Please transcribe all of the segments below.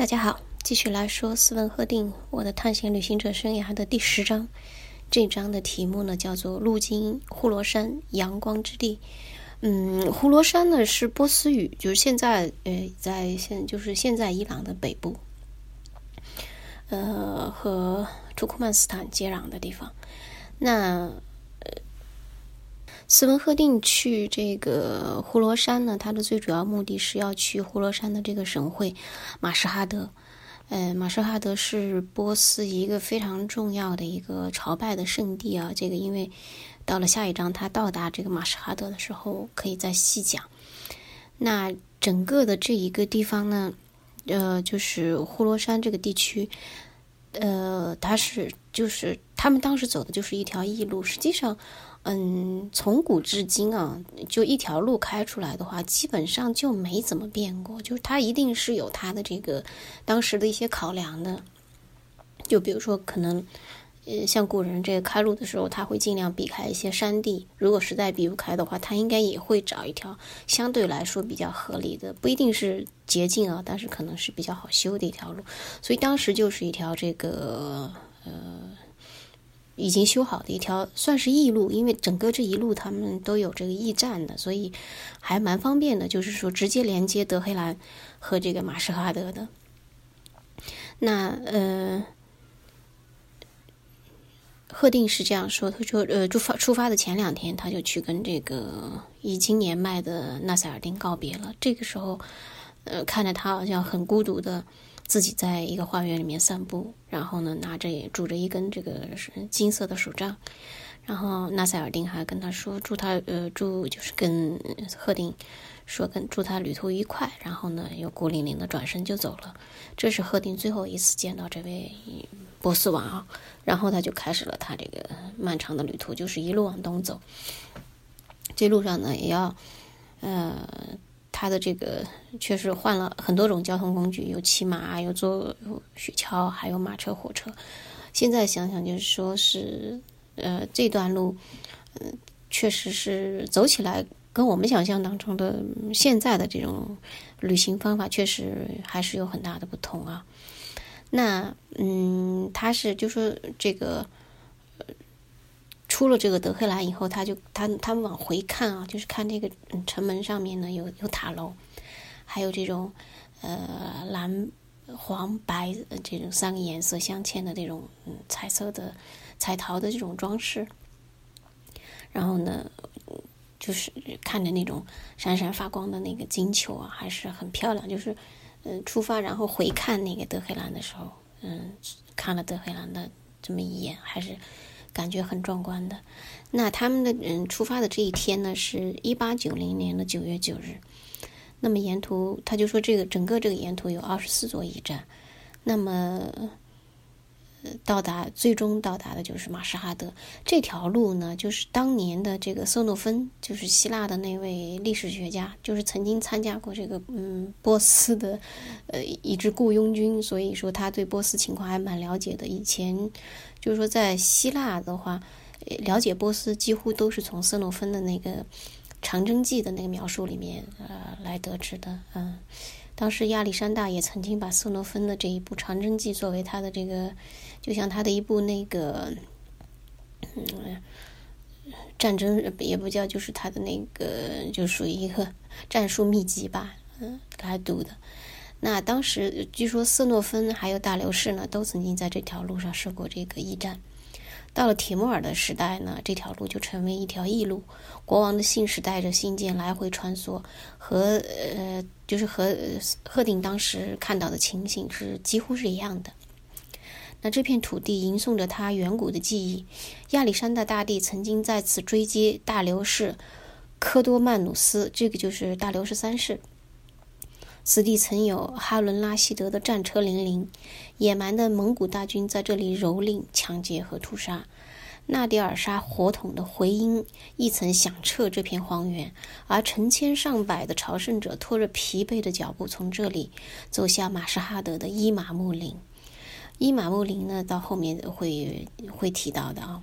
大家好，继续来说斯文赫定我的探险旅行者生涯的第十章。这章的题目呢叫做“路经呼罗山阳光之地”。嗯，呼罗山呢是波斯语，就是现在呃在现就是现在伊朗的北部，呃和土库曼斯坦接壤的地方。那斯文赫定去这个呼罗珊呢，他的最主要目的是要去呼罗珊的这个省会马什哈德。呃，马什哈德是波斯一个非常重要的一个朝拜的圣地啊。这个因为到了下一章，他到达这个马什哈德的时候，可以再细讲。那整个的这一个地方呢，呃，就是呼罗珊这个地区，呃，它是就是他们当时走的就是一条驿路，实际上。嗯，从古至今啊，就一条路开出来的话，基本上就没怎么变过。就是它一定是有它的这个当时的一些考量的。就比如说，可能呃，像古人这个开路的时候，他会尽量避开一些山地。如果实在避不开的话，他应该也会找一条相对来说比较合理的，不一定是捷径啊，但是可能是比较好修的一条路。所以当时就是一条这个呃。已经修好的一条算是驿路，因为整个这一路他们都有这个驿站的，所以还蛮方便的。就是说，直接连接德黑兰和这个马什哈德的。那呃，赫定是这样说：他说，呃，出发出发的前两天，他就去跟这个已经年迈的纳赛尔丁告别了。这个时候，呃，看着他好像很孤独的。自己在一个花园里面散步，然后呢，拿着拄着一根这个金色的手杖，然后纳赛尔丁还跟他说祝他呃祝就是跟赫定说跟祝他旅途愉快，然后呢又孤零零的转身就走了。这是赫定最后一次见到这位波斯王啊，然后他就开始了他这个漫长的旅途，就是一路往东走。这路上呢也要呃。他的这个确实换了很多种交通工具，有骑马，有坐雪橇，还有马车、火车。现在想想，就是说是，呃，这段路，嗯，确实是走起来跟我们想象当中的现在的这种旅行方法，确实还是有很大的不同啊。那，嗯，他是就说这个。出了这个德黑兰以后，他就他他们往回看啊，就是看这个城门上面呢有有塔楼，还有这种呃蓝黄白这种三个颜色镶嵌的这种嗯彩色的彩陶的这种装饰，然后呢就是看着那种闪闪发光的那个金球啊，还是很漂亮。就是嗯出发然后回看那个德黑兰的时候，嗯看了德黑兰的这么一眼，还是。感觉很壮观的。那他们的人出发的这一天呢，是一八九零年的九月九日。那么沿途他就说，这个整个这个沿途有二十四座驿站。那么。到达最终到达的就是马什哈德这条路呢，就是当年的这个色诺芬，就是希腊的那位历史学家，就是曾经参加过这个嗯波斯的呃一支雇佣军，所以说他对波斯情况还蛮了解的。以前就是说在希腊的话，了解波斯几乎都是从色诺芬的那个《长征记》的那个描述里面呃来得知的，嗯。当时亚历山大也曾经把色诺芬的这一部《长征记》作为他的这个，就像他的一部那个，嗯，战争也不叫，就是他的那个，就属于一个战术秘籍吧，嗯，给他读的。那当时据说色诺芬还有大流士呢，都曾经在这条路上设过这个驿站。到了铁木尔的时代呢，这条路就成为一条驿路，国王的信使带着信件来回穿梭，和呃，就是和赫定当时看到的情形是几乎是一样的。那这片土地吟诵着他远古的记忆，亚历山大大帝曾经在此追击大流士科多曼努斯，这个就是大流士三世。此地曾有哈伦拉希德的战车辚辚，野蛮的蒙古大军在这里蹂躏、抢劫和屠杀。纳迪尔沙火筒的回音亦曾响彻这片荒原，而成千上百的朝圣者拖着疲惫的脚步从这里走向马什哈德的伊玛目林。伊玛目林呢，到后面会会提到的啊。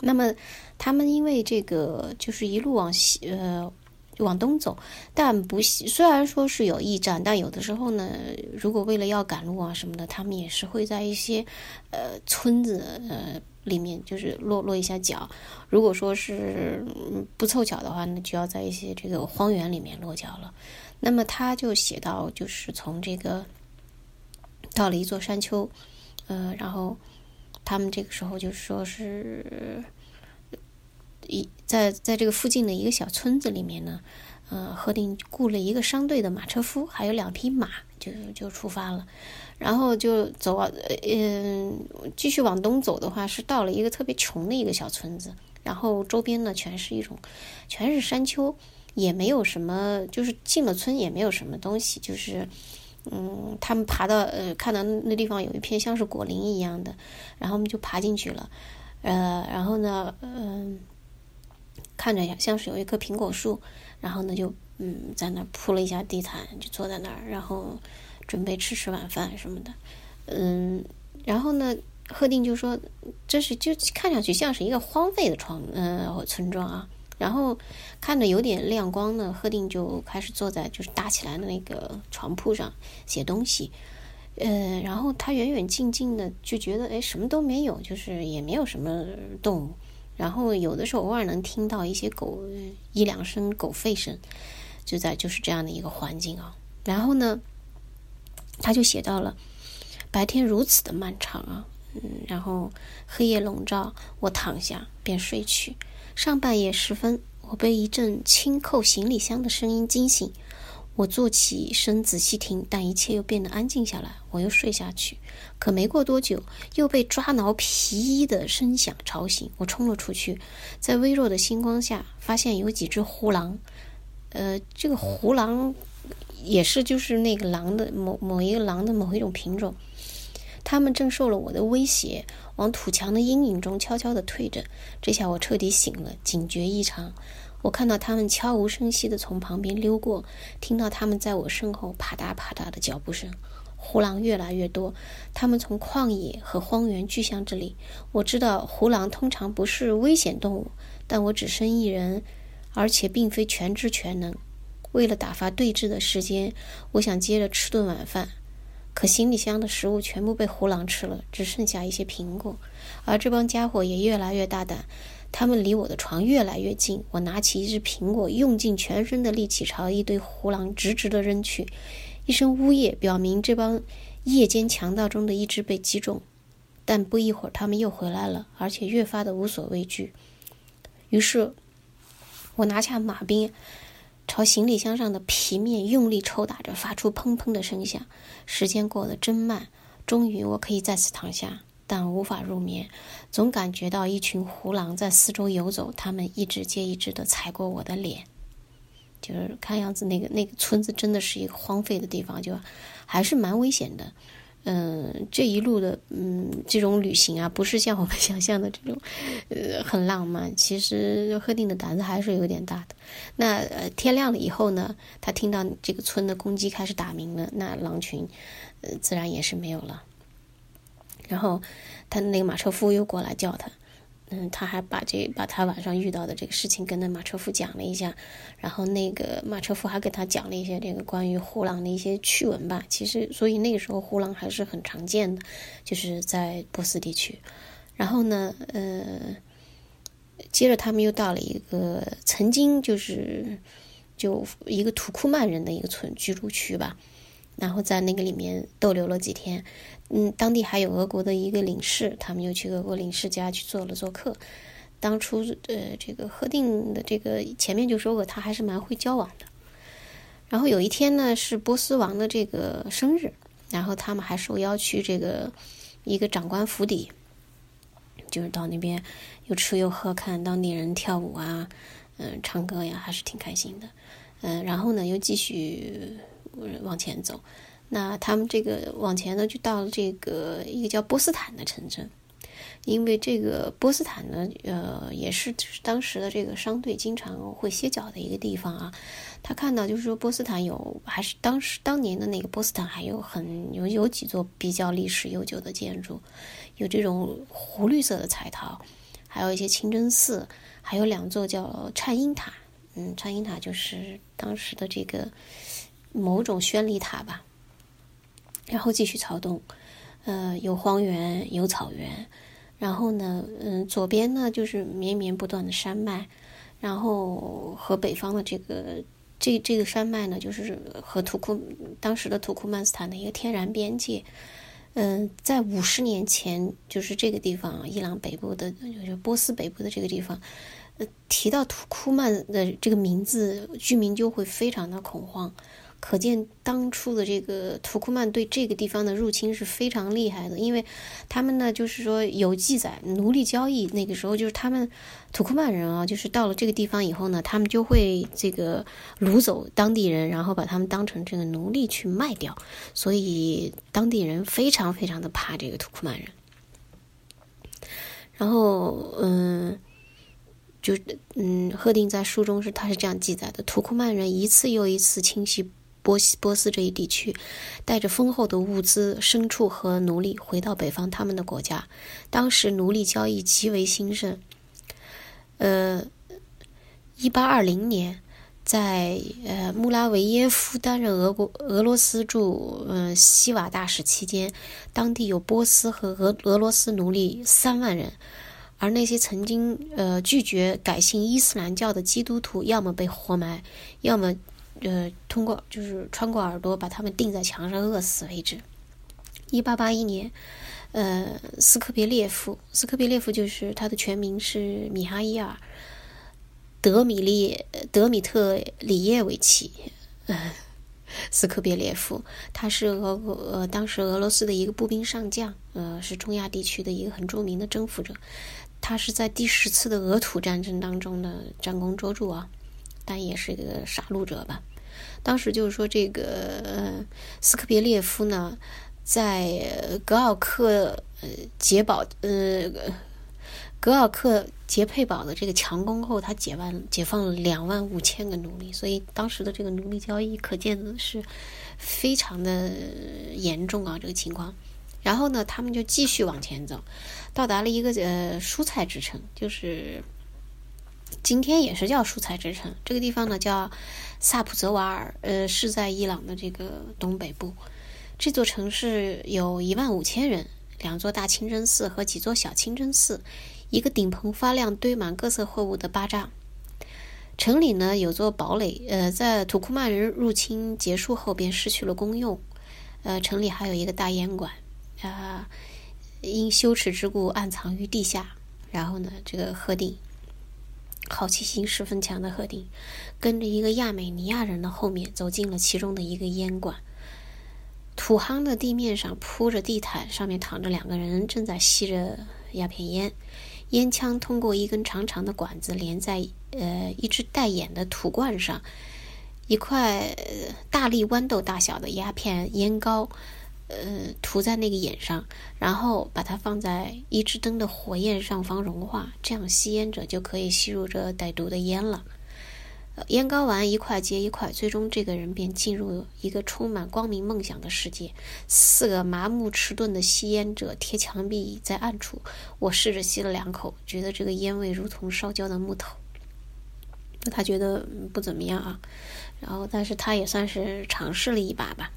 那么他们因为这个，就是一路往西，呃。往东走，但不虽然说是有驿站，但有的时候呢，如果为了要赶路啊什么的，他们也是会在一些呃村子呃里面就是落落一下脚。如果说是不凑巧的话，那就要在一些这个荒原里面落脚了。那么他就写到，就是从这个到了一座山丘，呃，然后他们这个时候就说是。一在在这个附近的一个小村子里面呢，呃，贺定雇了一个商队的马车夫，还有两匹马，就就出发了。然后就走啊，嗯，继续往东走的话，是到了一个特别穷的一个小村子。然后周边呢，全是一种，全是山丘，也没有什么，就是进了村也没有什么东西，就是，嗯，他们爬到呃，看到那地方有一片像是果林一样的，然后我们就爬进去了，呃，然后呢，嗯。看着像是有一棵苹果树，然后呢就嗯在那儿铺了一下地毯，就坐在那儿，然后准备吃吃晚饭什么的，嗯，然后呢贺定就说这是就看上去像是一个荒废的床呃村庄啊，然后看着有点亮光呢，贺定就开始坐在就是搭起来的那个床铺上写东西，呃，然后他远远近近的就觉得哎什么都没有，就是也没有什么动物。然后有的时候偶尔能听到一些狗一两声狗吠声，就在就是这样的一个环境啊。然后呢，他就写到了白天如此的漫长啊，嗯，然后黑夜笼罩，我躺下便睡去。上半夜时分，我被一阵轻扣行李箱的声音惊醒。我坐起身仔细听，但一切又变得安静下来。我又睡下去，可没过多久，又被抓挠皮衣的声响吵醒。我冲了出去，在微弱的星光下，发现有几只胡狼。呃，这个胡狼也是就是那个狼的某某一个狼的某一种品种。他们正受了我的威胁，往土墙的阴影中悄悄地退着。这下我彻底醒了，警觉异常。我看到他们悄无声息地从旁边溜过，听到他们在我身后啪嗒啪嗒的脚步声。胡狼越来越多，他们从旷野和荒原聚向这里。我知道胡狼通常不是危险动物，但我只身一人，而且并非全知全能。为了打发对峙的时间，我想接着吃顿晚饭，可行李箱的食物全部被胡狼吃了，只剩下一些苹果。而这帮家伙也越来越大胆。他们离我的床越来越近，我拿起一只苹果，用尽全身的力气朝一堆胡狼直直地扔去。一声呜咽，表明这帮夜间强盗中的一只被击中。但不一会儿，他们又回来了，而且越发的无所畏惧。于是，我拿下马鞭，朝行李箱上的皮面用力抽打着，发出砰砰的声响。时间过得真慢，终于我可以再次躺下。但无法入眠，总感觉到一群胡狼在四周游走，他们一只接一只的踩过我的脸，就是看样子那个那个村子真的是一个荒废的地方，就还是蛮危险的。嗯，这一路的嗯这种旅行啊，不是像我们 想象的这种呃很浪漫。其实贺定的胆子还是有点大的。那呃天亮了以后呢，他听到这个村的公鸡开始打鸣了，那狼群呃自然也是没有了。然后，他那个马车夫又过来叫他，嗯，他还把这把他晚上遇到的这个事情跟那马车夫讲了一下，然后那个马车夫还给他讲了一些这个关于胡狼的一些趣闻吧。其实，所以那个时候胡狼还是很常见的，就是在波斯地区。然后呢，呃，接着他们又到了一个曾经就是就一个土库曼人的一个村居住区吧。然后在那个里面逗留了几天，嗯，当地还有俄国的一个领事，他们又去俄国领事家去做了做客。当初呃，这个贺定的这个前面就说过，他还是蛮会交往的。然后有一天呢，是波斯王的这个生日，然后他们还受邀去这个一个长官府邸，就是到那边又吃又喝，看当地人跳舞啊，嗯，唱歌呀，还是挺开心的。嗯，然后呢，又继续。往前走，那他们这个往前呢，就到了这个一个叫波斯坦的城镇，因为这个波斯坦呢，呃，也是当时的这个商队经常会歇脚的一个地方啊。他看到就是说波斯坦有，还是当时当年的那个波斯坦还有很有有几座比较历史悠久的建筑，有这种湖绿色的彩陶，还有一些清真寺，还有两座叫颤音塔。嗯，颤音塔就是当时的这个某种宣礼塔吧。然后继续朝东，呃，有荒原，有草原，然后呢，嗯，左边呢就是绵绵不断的山脉，然后和北方的这个这这个山脉呢，就是和土库当时的土库曼斯坦的一个天然边界。嗯，在五十年前，就是这个地方，伊朗北部的，就是波斯北部的这个地方，呃，提到土库曼的这个名字，居民就会非常的恐慌。可见当初的这个土库曼对这个地方的入侵是非常厉害的，因为他们呢，就是说有记载奴隶交易，那个时候就是他们土库曼人啊，就是到了这个地方以后呢，他们就会这个掳走当地人，然后把他们当成这个奴隶去卖掉，所以当地人非常非常的怕这个土库曼人。然后，嗯，就嗯，赫定在书中是他是这样记载的：土库曼人一次又一次侵袭。波西波斯这一地区，带着丰厚的物资、牲畜和奴隶回到北方他们的国家。当时奴隶交易极为兴盛。呃，一八二零年，在呃穆拉维耶夫担任俄国俄罗斯驻嗯西瓦大使期间，当地有波斯和俄俄罗斯奴隶三万人，而那些曾经呃拒绝改信伊斯兰教的基督徒，要么被活埋，要么。呃，通过就是穿过耳朵把他们钉在墙上饿死为止。一八八一年，呃，斯科别列夫，斯科别列夫就是他的全名是米哈伊尔·德米列德米特里耶维奇，呃，斯科别列夫，他是俄呃当时俄罗斯的一个步兵上将，呃，是中亚地区的一个很著名的征服者。他是在第十次的俄土战争当中的战功卓著啊。但也是一个杀戮者吧。当时就是说，这个斯科别列夫呢，在格奥克呃捷堡呃格奥克捷佩堡的这个强攻后，他解完解放了两万五千个奴隶，所以当时的这个奴隶交易可见的是非常的严重啊，这个情况。然后呢，他们就继续往前走，到达了一个呃蔬菜之城，就是。今天也是叫蔬菜之城，这个地方呢叫萨普泽瓦尔，呃，是在伊朗的这个东北部。这座城市有一万五千人，两座大清真寺和几座小清真寺，一个顶棚发亮、堆满各色货物的巴扎。城里呢有座堡垒，呃，在土库曼人入侵结束后便失去了功用。呃，城里还有一个大烟馆，啊，因羞耻之故暗藏于地下。然后呢，这个鹤定。好奇心十分强的赫定，跟着一个亚美尼亚人的后面走进了其中的一个烟馆。土夯的地面上铺着地毯，上面躺着两个人，正在吸着鸦片烟。烟枪通过一根长长的管子连在呃一只带眼的土罐上，一块大粒豌豆大小的鸦片烟膏。呃，涂在那个眼上，然后把它放在一支灯的火焰上方融化，这样吸烟者就可以吸入这歹毒的烟了。烟膏丸一块接一块，最终这个人便进入一个充满光明梦想的世界。四个麻木迟钝的吸烟者贴墙壁在暗处，我试着吸了两口，觉得这个烟味如同烧焦的木头。他觉得不怎么样啊，然后但是他也算是尝试了一把吧。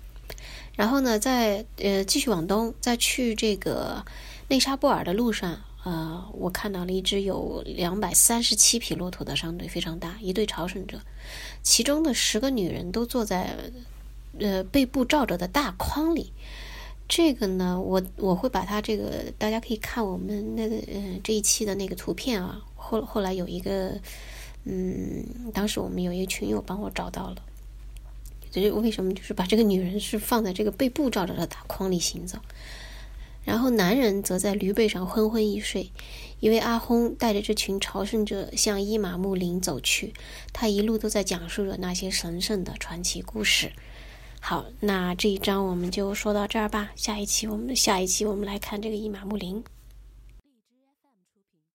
然后呢，在呃继续往东，在去这个内沙布尔的路上，呃，我看到了一支有两百三十七匹骆驼的商队，非常大，一队朝圣者，其中的十个女人都坐在呃被布罩着的大筐里。这个呢，我我会把它这个，大家可以看我们那个呃这一期的那个图片啊。后后来有一个，嗯，当时我们有一个群友帮我找到了。就是为什么？就是把这个女人是放在这个被布罩着的大筐里行走，然后男人则在驴背上昏昏欲睡。一位阿訇带着这群朝圣者向伊玛目林走去，他一路都在讲述着那些神圣的传奇故事。好，那这一章我们就说到这儿吧。下一期我们下一期我们来看这个伊玛目林。